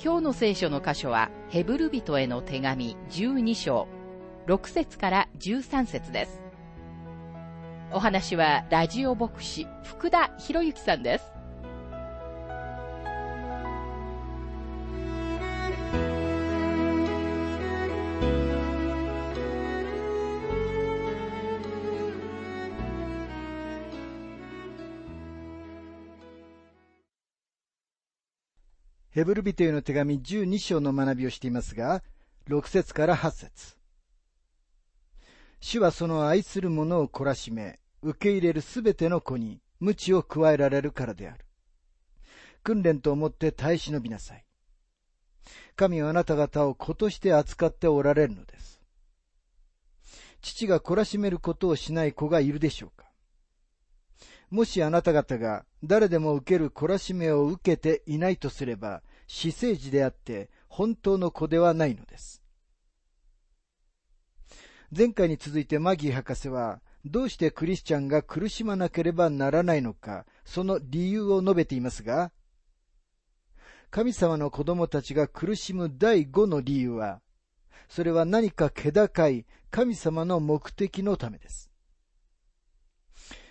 今日の聖書の箇所は、ヘブル人への手紙12章、6節から13節です。お話は、ラジオ牧師、福田博之さんです。ヘブル人への手紙12章の学びをしていますが、6節から8節主はその愛する者を懲らしめ、受け入れるすべての子に鞭を加えられるからである。訓練と思って耐え忍びなさい。神はあなた方を子として扱っておられるのです。父が懲らしめることをしない子がいるでしょうかもしあなた方が誰でも受ける懲らしめを受けていないとすれば、死生児であって本当の子ではないのです。前回に続いてマギー博士は、どうしてクリスチャンが苦しまなければならないのか、その理由を述べていますが、神様の子供たちが苦しむ第五の理由は、それは何か気高い神様の目的のためです。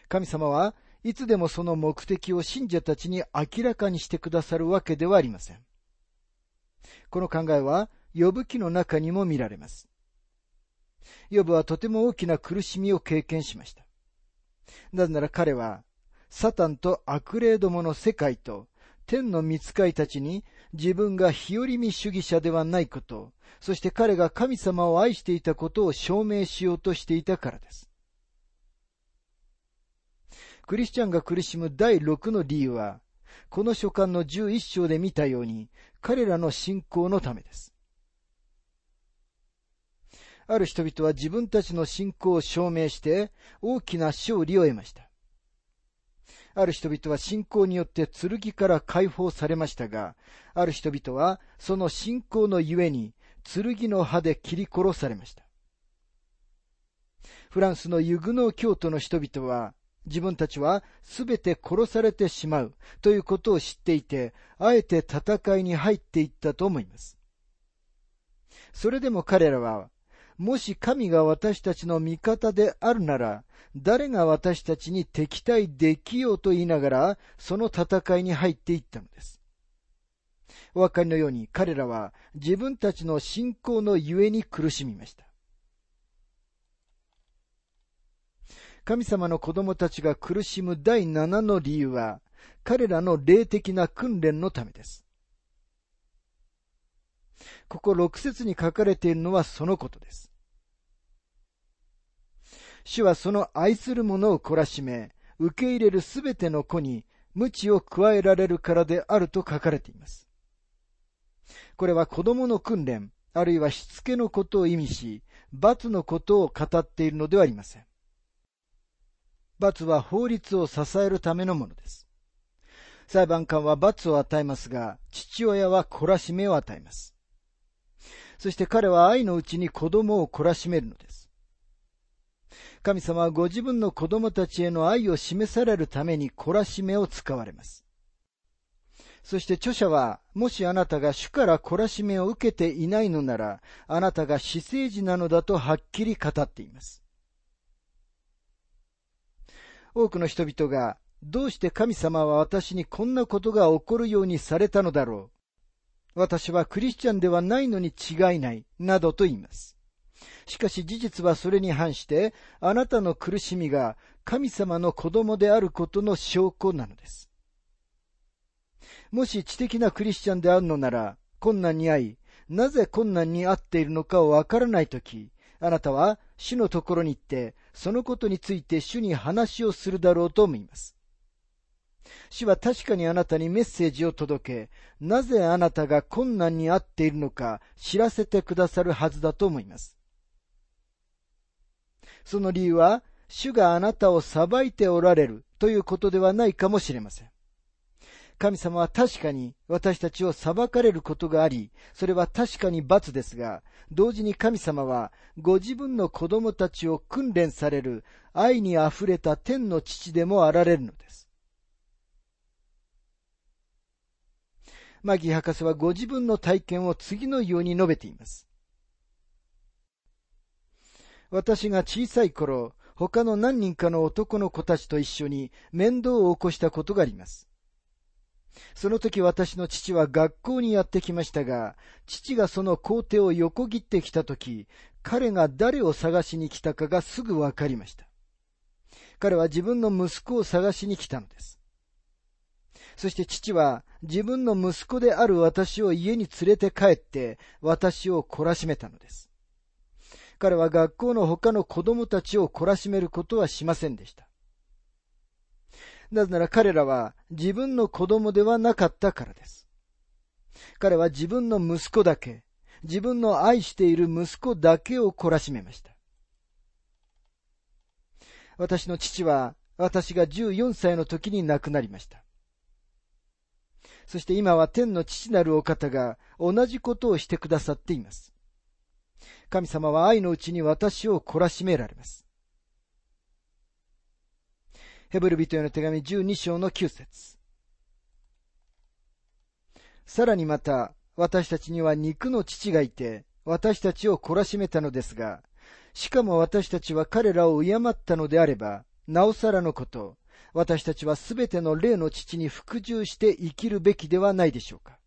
神様はいつでもその目的を信者たちに明らかにしてくださるわけではありません。この考えは、呼ぶ記の中にも見られます。呼ぶはとても大きな苦しみを経験しました。なぜなら彼は、サタンと悪霊どもの世界と天の見使いたちに自分が日和見主義者ではないこと、そして彼が神様を愛していたことを証明しようとしていたからです。クリスチャンが苦しむ第6の理由は、この書簡の11章で見たように、彼らの信仰のためです。ある人々は自分たちの信仰を証明して大きな勝利を得ました。ある人々は信仰によって剣から解放されましたが、ある人々はその信仰のゆえに剣の刃で切り殺されました。フランスのユグノー教徒の人々は自分たちはすべて殺されてしまうということを知っていて、あえて戦いに入っていったと思います。それでも彼らは、もし神が私たちの味方であるなら、誰が私たちに敵対できようと言いながら、その戦いに入っていったのです。お分かりのように彼らは自分たちの信仰のゆえに苦しみました。神様の子供たちが苦しむ第7の理由は、彼らの霊的な訓練のためです。ここ6節に書かれているのはそのことです。主はその愛する者を懲らしめ、受け入れるすべての子に鞭を加えられるからであると書かれています。これは子供の訓練、あるいはしつけのことを意味し、罰のことを語っているのではありません。罰は法律を支えるためのものです。裁判官は罰を与えますが、父親は懲らしめを与えます。そして彼は愛のうちに子供を懲らしめるのです。神様はご自分の子供たちへの愛を示されるために懲らしめを使われます。そして著者は、もしあなたが主から懲らしめを受けていないのなら、あなたが死生児なのだとはっきり語っています。多くの人々が、どうして神様は私にこんなことが起こるようにされたのだろう。私はクリスチャンではないのに違いない、などと言います。しかし事実はそれに反して、あなたの苦しみが神様の子供であることの証拠なのです。もし知的なクリスチャンであるのなら、困難に遭い、なぜ困難に遭っているのかをわからないとき、あなたは主のところに行って、そのことについて主に話をするだろうと思います。主は確かにあなたにメッセージを届け、なぜあなたが困難にあっているのか知らせてくださるはずだと思います。その理由は、主があなたを裁いておられるということではないかもしれません。神様は確かに私たちを裁かれることがあり、それは確かに罰ですが、同時に神様はご自分の子供たちを訓練される愛に溢れた天の父でもあられるのです。マギ博士はご自分の体験を次のように述べています。私が小さい頃、他の何人かの男の子たちと一緒に面倒を起こしたことがあります。その時私の父は学校にやってきましたが、父がその校庭を横切ってきた時、彼が誰を探しに来たかがすぐわかりました。彼は自分の息子を探しに来たのです。そして父は自分の息子である私を家に連れて帰って私を懲らしめたのです。彼は学校の他の子供たちを懲らしめることはしませんでした。なぜなら彼らは自分の子供ではなかったからです。彼は自分の息子だけ、自分の愛している息子だけを懲らしめました。私の父は私が14歳の時に亡くなりました。そして今は天の父なるお方が同じことをしてくださっています。神様は愛のうちに私を懲らしめられます。ヘブル人への手紙12章の9節さらにまた、私たちには肉の父がいて、私たちを懲らしめたのですが、しかも私たちは彼らを敬ったのであれば、なおさらのこと、私たちはすべての霊の父に服従して生きるべきではないでしょうか。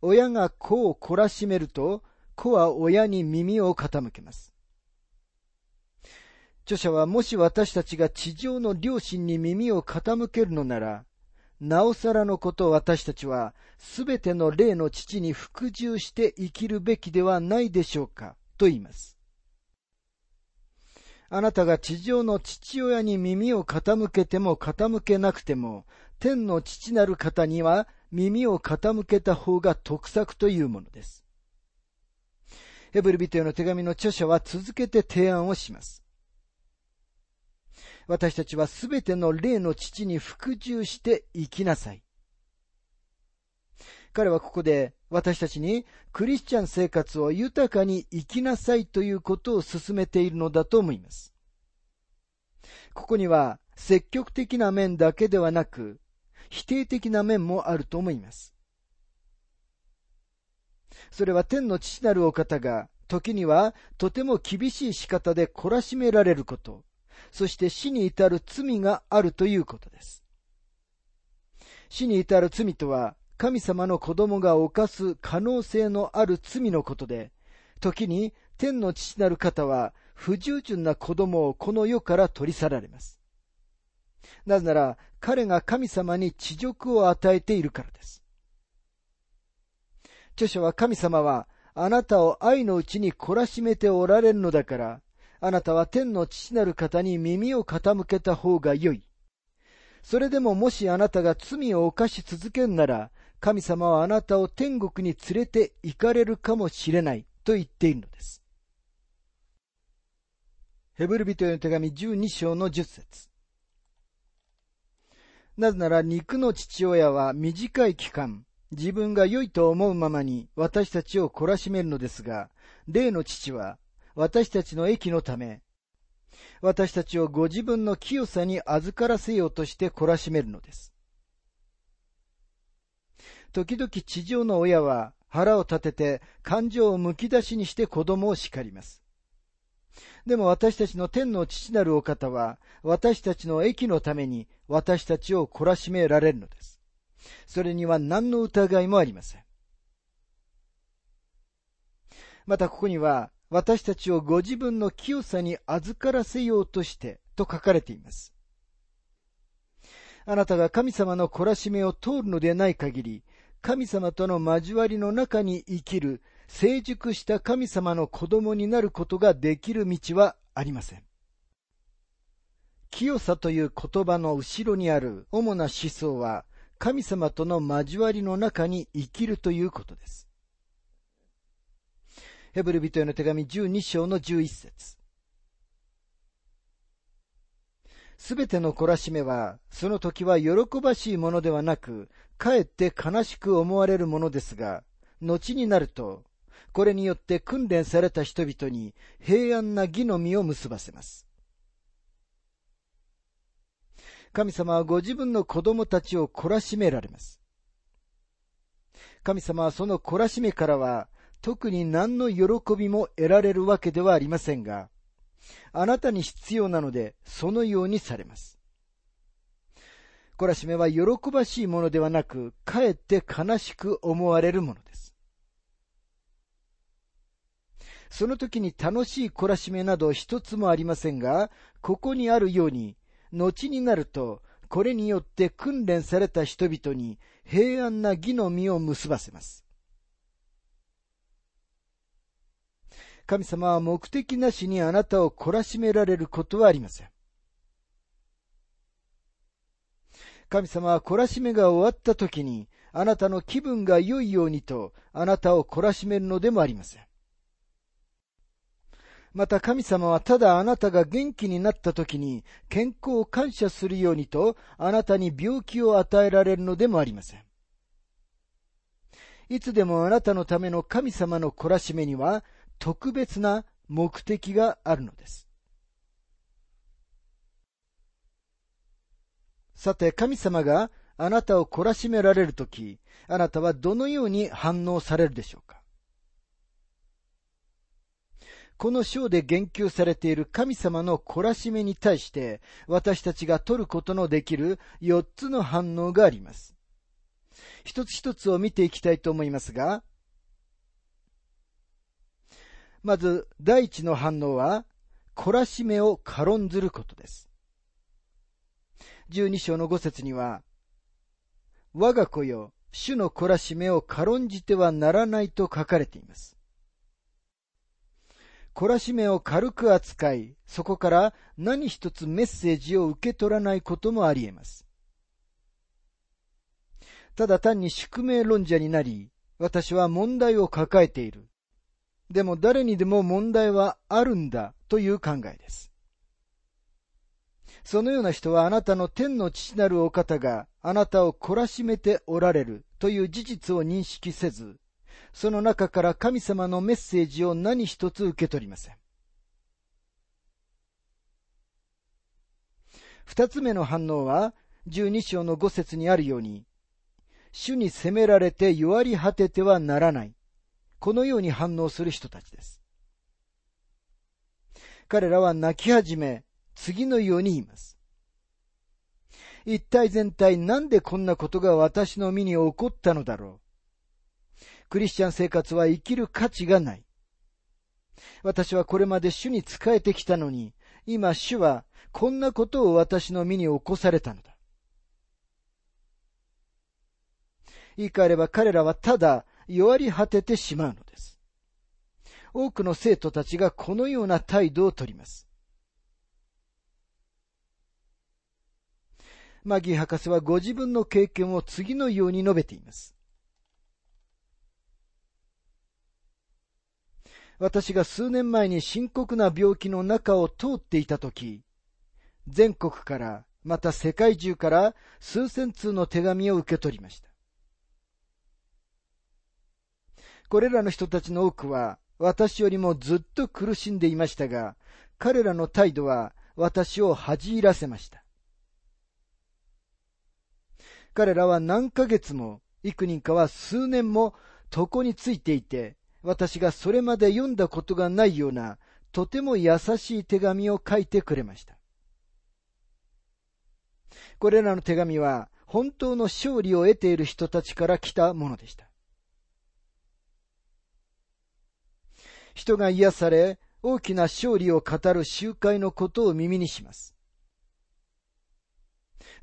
親が子を懲らしめると、子は親に耳を傾けます。著者はもし私たちが地上の良心に耳を傾けるのなら、なおさらのこと私たちはすべての霊の父に服従して生きるべきではないでしょうかと言います。あなたが地上の父親に耳を傾けても傾けなくても、天の父なる方には耳を傾けた方が得策というものです。ヘブル人への手紙の著者は続けて提案をします。私たちはすべての霊の父に服従して生きなさい。彼はここで私たちにクリスチャン生活を豊かに生きなさいということを進めているのだと思います。ここには積極的な面だけではなく否定的な面もあると思います。それは天の父なるお方が時にはとても厳しい仕方で懲らしめられること、そして死に至る罪があるということです。死に至る罪とは、神様の子供が犯す可能性のある罪のことで、時に天の父なる方は不従順な子供をこの世から取り去られます。なぜなら彼が神様に地辱を与えているからです。著書は神様はあなたを愛のうちに懲らしめておられるのだから、あなたは天の父なる方に耳を傾けた方がよい。それでももしあなたが罪を犯し続けんなら、神様はあなたを天国に連れて行かれるかもしれないと言っているのです。ヘブル人への手紙12章の10節なぜなら肉の父親は短い期間、自分が良いと思うままに私たちを懲らしめるのですが、霊の父は私たちの益のため、私たちをご自分の清さに預からせようとして懲らしめるのです。時々地上の親は腹を立てて感情をむき出しにして子供を叱ります。でも私たちの天の父なるお方は私たちの益のために私たちを懲らしめられるのです。それには何の疑いもありません。またここには私たちをご自分の清さに預からせようとしてと書かれています。あなたが神様の懲らしめを通るのでない限り、神様との交わりの中に生きる成熟した神様の子供になることができる道はありません。清さという言葉の後ろにある主な思想は、神様との交わりの中に生きるということです。ヘブル人への手紙12章の11節すべての懲らしめは、その時は喜ばしいものではなく、かえって悲しく思われるものですが、後になると、これによって訓練された人々に平安な義の実を結ばせます。神様はご自分の子供たちを懲らしめられます。神様はその懲らしめからは特に何の喜びも得られるわけではありませんが、あなたに必要なので、そのようにされます。懲らしめは喜ばしいものではなく、かえって悲しく思われるものです。その時に楽しい懲らしめなど一つもありませんが、ここにあるように、後になると、これによって訓練された人々に平安な義の実を結ばせます。神様は目的なしにあなたを懲らしめられることはありません。神様は懲らしめが終わった時に、あなたの気分が良いようにと、あなたを懲らしめるのでもありません。また神様はただあなたが元気になった時に健康を感謝するようにとあなたに病気を与えられるのでもありません。いつでもあなたのための神様の懲らしめには特別な目的があるのです。さて、神様があなたを懲らしめられるとき、あなたはどのように反応されるでしょうか？この章で言及されている神様の懲らしめに対して、私たちが取ることのできる4つの反応があります。一つ一つを見ていきたいと思いますが、まず、第一の反応は、懲らしめを軽んずることです。12章の5節には、我が子よ、主の懲らしめを軽んじてはならないと書かれています。懲らしめを軽く扱い、そこから何一つメッセージを受け取らないこともあり得ます。ただ単に宿命論者になり、私は問題を抱えている。でも誰にでも問題はあるんだという考えです。そのような人はあなたの天の父なるお方があなたを懲らしめておられるという事実を認識せず、その中から神様のメッセージを何一つ受け取りません。二つ目の反応は、十二章の五節にあるように、主に責められて弱り果ててはならない。このように反応する人たちです。彼らは泣き始め、次のように言います。一体全体なんでこんなことが私の身に起こったのだろう。クリスチャン生活は生きる価値がない。私はこれまで主に仕えてきたのに、今主はこんなことを私の身に起こされたのだ。言い換えれば彼らはただ弱り果ててしまうのです。多くの生徒たちがこのような態度をとります。マギー博士はご自分の経験を次のように述べています。私が数年前に深刻な病気の中を通っていたとき、全国からまた世界中から数千通の手紙を受け取りました。これらの人たちの多くは私よりもずっと苦しんでいましたが、彼らの態度は私を恥じらせました。彼らは何ヶ月も、幾人かは数年も床についていて、私がそれまで読んだことがないような、とても優しい手紙を書いてくれました。これらの手紙は、本当の勝利を得ている人たちから来たものでした。人が癒され、大きな勝利を語る集会のことを耳にします。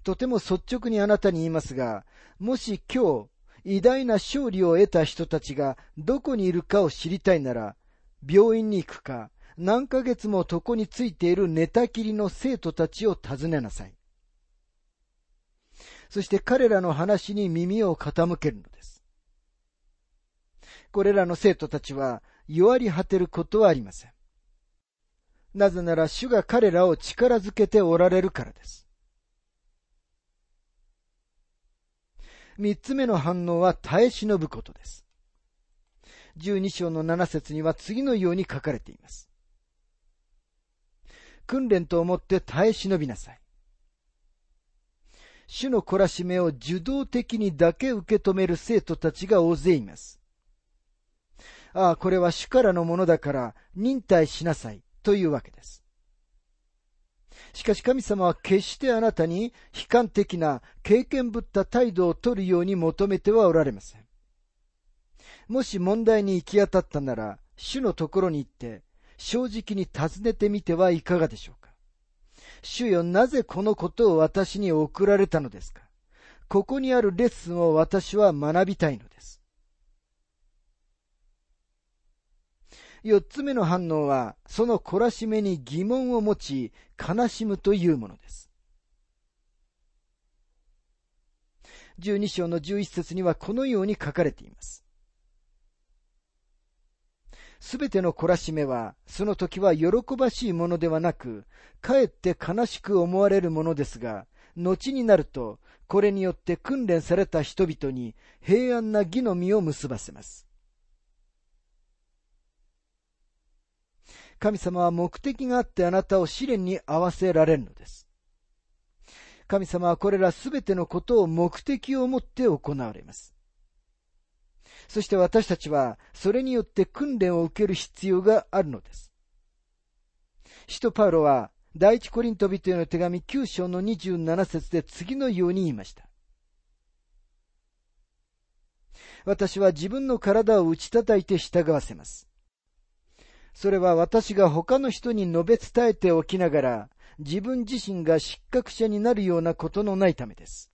とても率直にあなたに言いますが、もし今日、偉大な勝利を得た人たちがどこにいるかを知りたいなら、病院に行くか、何ヶ月も床についている寝たきりの生徒たちを訪ねなさい。そして彼らの話に耳を傾けるのです。これらの生徒たちは弱り果てることはありません。なぜなら主が彼らを力づけておられるからです。三つ目の反応は耐え忍ぶことです。十二章の七節には次のように書かれています。訓練と思って耐え忍びなさい。主の懲らしめを受動的にだけ受け止める生徒たちが大勢います。ああ、これは主からのものだから忍耐しなさいというわけです。しかし神様は決してあなたに悲観的な経験ぶった態度を取るように求めてはおられません。もし問題に行き当たったなら、主のところに行って、正直に尋ねてみてはいかがでしょうか。主よ、なぜこのことを私に送られたのですかここにあるレッスンを私は学びたいのです。四つ目の反応は、その懲らしめに疑問を持ち、悲しむというものです。十二章の十一節にはこのように書かれています。すべての懲らしめは、その時は喜ばしいものではなく、かえって悲しく思われるものですが、後になると、これによって訓練された人々に平安な義の実を結ばせます。神様は目的があってあなたを試練に合わせられるのです。神様はこれらすべてのことを目的を持って行われます。そして私たちはそれによって訓練を受ける必要があるのです。使徒パウロは第一コリント人への手紙9章の27節で次のように言いました。私は自分の体を打ち叩いて従わせます。それは私が他の人に述べ伝えておきながら、自分自身が失格者になるようなことのないためです。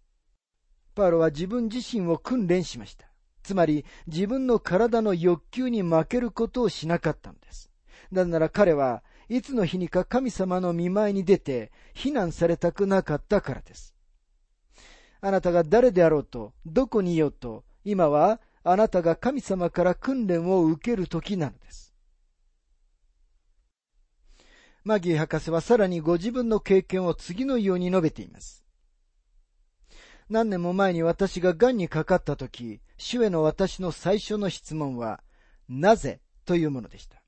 パウロは自分自身を訓練しました。つまり自分の体の欲求に負けることをしなかったのです。なぜなら彼はいつの日にか神様の見舞いに出て非難されたくなかったからです。あなたが誰であろうと、どこにいようと、今はあなたが神様から訓練を受ける時なのです。マギー博士はさらにご自分の経験を次のように述べています。何年も前に私が癌にかかった時、主への私の最初の質問は、なぜというものでした。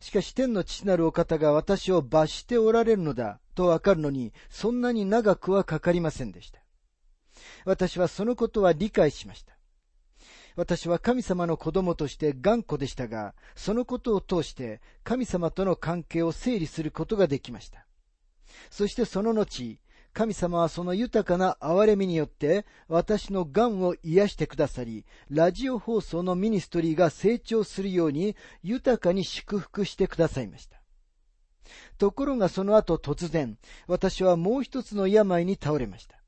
しかし天の父なるお方が私を罰しておられるのだとわかるのに、そんなに長くはかかりませんでした。私はそのことは理解しました。私は神様の子供として頑固でしたが、そのことを通して神様との関係を整理することができました。そしてその後、神様はその豊かな憐れみによって私の癌を癒してくださり、ラジオ放送のミニストリーが成長するように豊かに祝福してくださいました。ところがその後突然、私はもう一つの病に倒れました。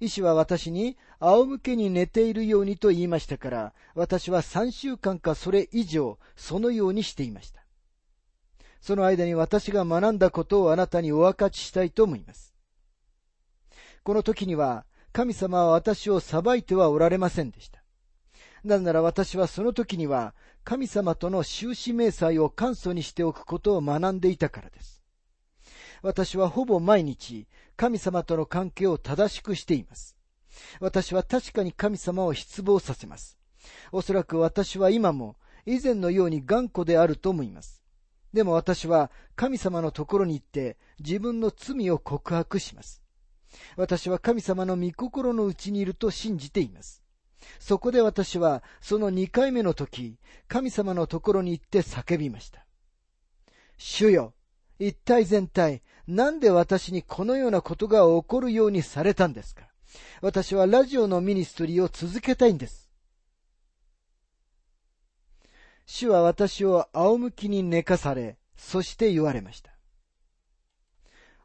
医師は私に仰向けに寝ているようにと言いましたから、私は3週間かそれ以上、そのようにしていました。その間に私が学んだことをあなたにお分かちしたいと思います。この時には、神様は私を裁いてはおられませんでした。なぜなら私はその時には、神様との終始明細を簡素にしておくことを学んでいたからです。私はほぼ毎日、神様との関係を正しくしています。私は確かに神様を失望させます。おそらく私は今も以前のように頑固であると思います。でも私は神様のところに行って自分の罪を告白します。私は神様の御心のうちにいると信じています。そこで私はその二回目の時、神様のところに行って叫びました。主よ、一体全体、なんで私にこのようなことが起こるようにされたんですか？私はラジオのミニストリーを続けたいんです。主は私を仰向きに寝かされ、そして言われました。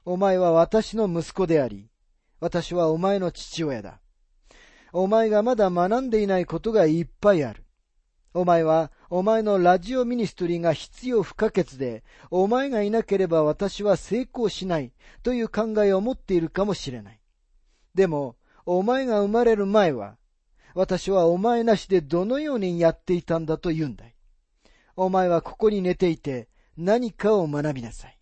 お前は私の息子であり、私はお前の父親だ。お前がまだ学んでいないことがいっぱいある。お前は、お前のラジオミニストリーが必要不可欠で、お前がいなければ私は成功しないという考えを持っているかもしれない。でも、お前が生まれる前は、私はお前なしでどのようにやっていたんだと言うんだい。お前はここに寝ていて何かを学びなさい。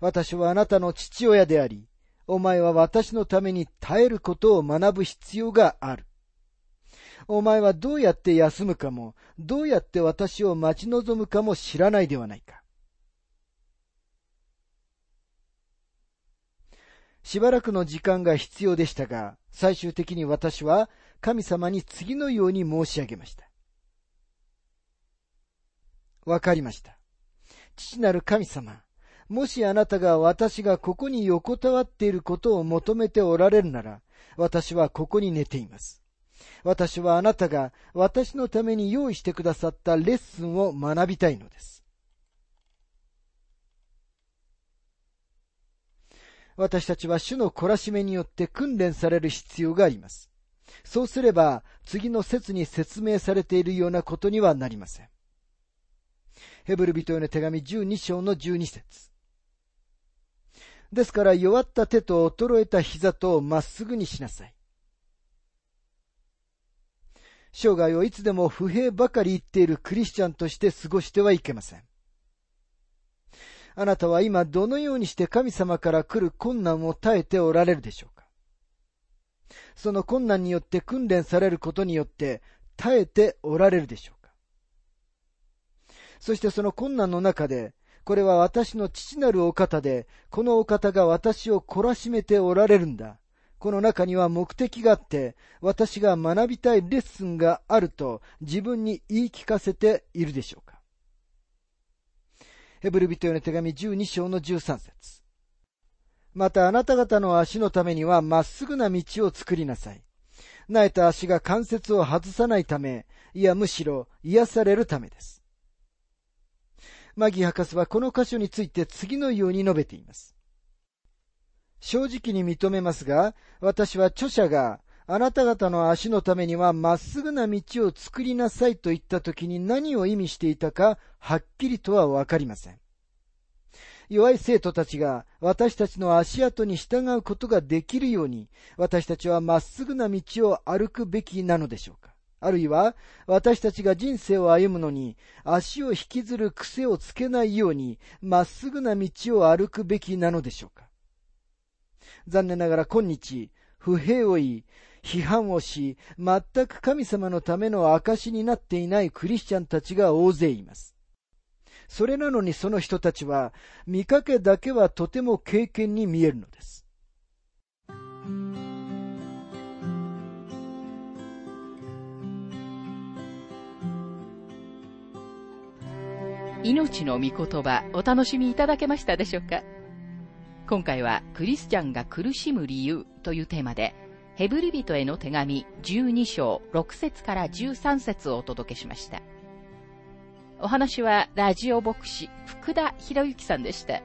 私はあなたの父親であり、お前は私のために耐えることを学ぶ必要がある。お前はどうやって休むかも、どうやって私を待ち望むかも知らないではないか。しばらくの時間が必要でしたが、最終的に私は神様に次のように申し上げました。わかりました。父なる神様、もしあなたが私がここに横たわっていることを求めておられるなら、私はここに寝ています。私はあなたが私のために用意してくださったレッスンを学びたいのです。私たちは主の懲らしめによって訓練される必要があります。そうすれば、次の説に説明されているようなことにはなりません。ヘブル人への手紙12章の12節ですから弱った手と衰えた膝とまっすぐにしなさい。生涯をいつでも不平ばかり言っているクリスチャンとして過ごしてはいけません。あなたは今どのようにして神様から来る困難を耐えておられるでしょうか？その困難によって訓練されることによって耐えておられるでしょうか？そしてその困難の中で、これは私の父なるお方で、このお方が私を懲らしめておられるんだ。この中には目的があって、私が学びたいレッスンがあると自分に言い聞かせているでしょうか。ヘブル人への手紙12章の13節またあなた方の足のためにはまっすぐな道を作りなさい。苗えた足が関節を外さないため、いやむしろ癒されるためです。マギ博士はこの箇所について次のように述べています。正直に認めますが、私は著者があなた方の足のためにはまっすぐな道を作りなさいと言った時に何を意味していたかはっきりとはわかりません。弱い生徒たちが私たちの足跡に従うことができるように私たちはまっすぐな道を歩くべきなのでしょうかあるいは私たちが人生を歩むのに足を引きずる癖をつけないようにまっすぐな道を歩くべきなのでしょうか残念ながら今日、不平を言い、批判をし、全く神様のための証になっていないクリスチャンたちが大勢います。それなのにその人たちは、見かけだけはとても経験に見えるのです。命の御言葉お楽しみいただけましたでしょうか？今回はクリスチャンが苦しむ理由というテーマで、ヘブリ人への手紙12章6節から13節をお届けしました。お話はラジオ牧師福田博之さんでした。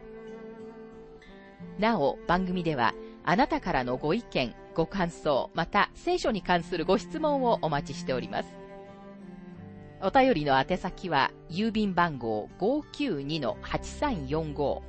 なお、番組ではあなたからのご意見、ご感想、また聖書に関するご質問をお待ちしております。お便りの宛先は郵便番号592-8345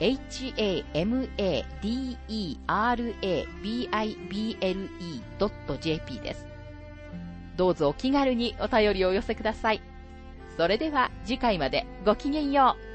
hamadera.bible.jp です。どうぞお気軽にお便りをお寄せください。それでは次回までごきげんよう。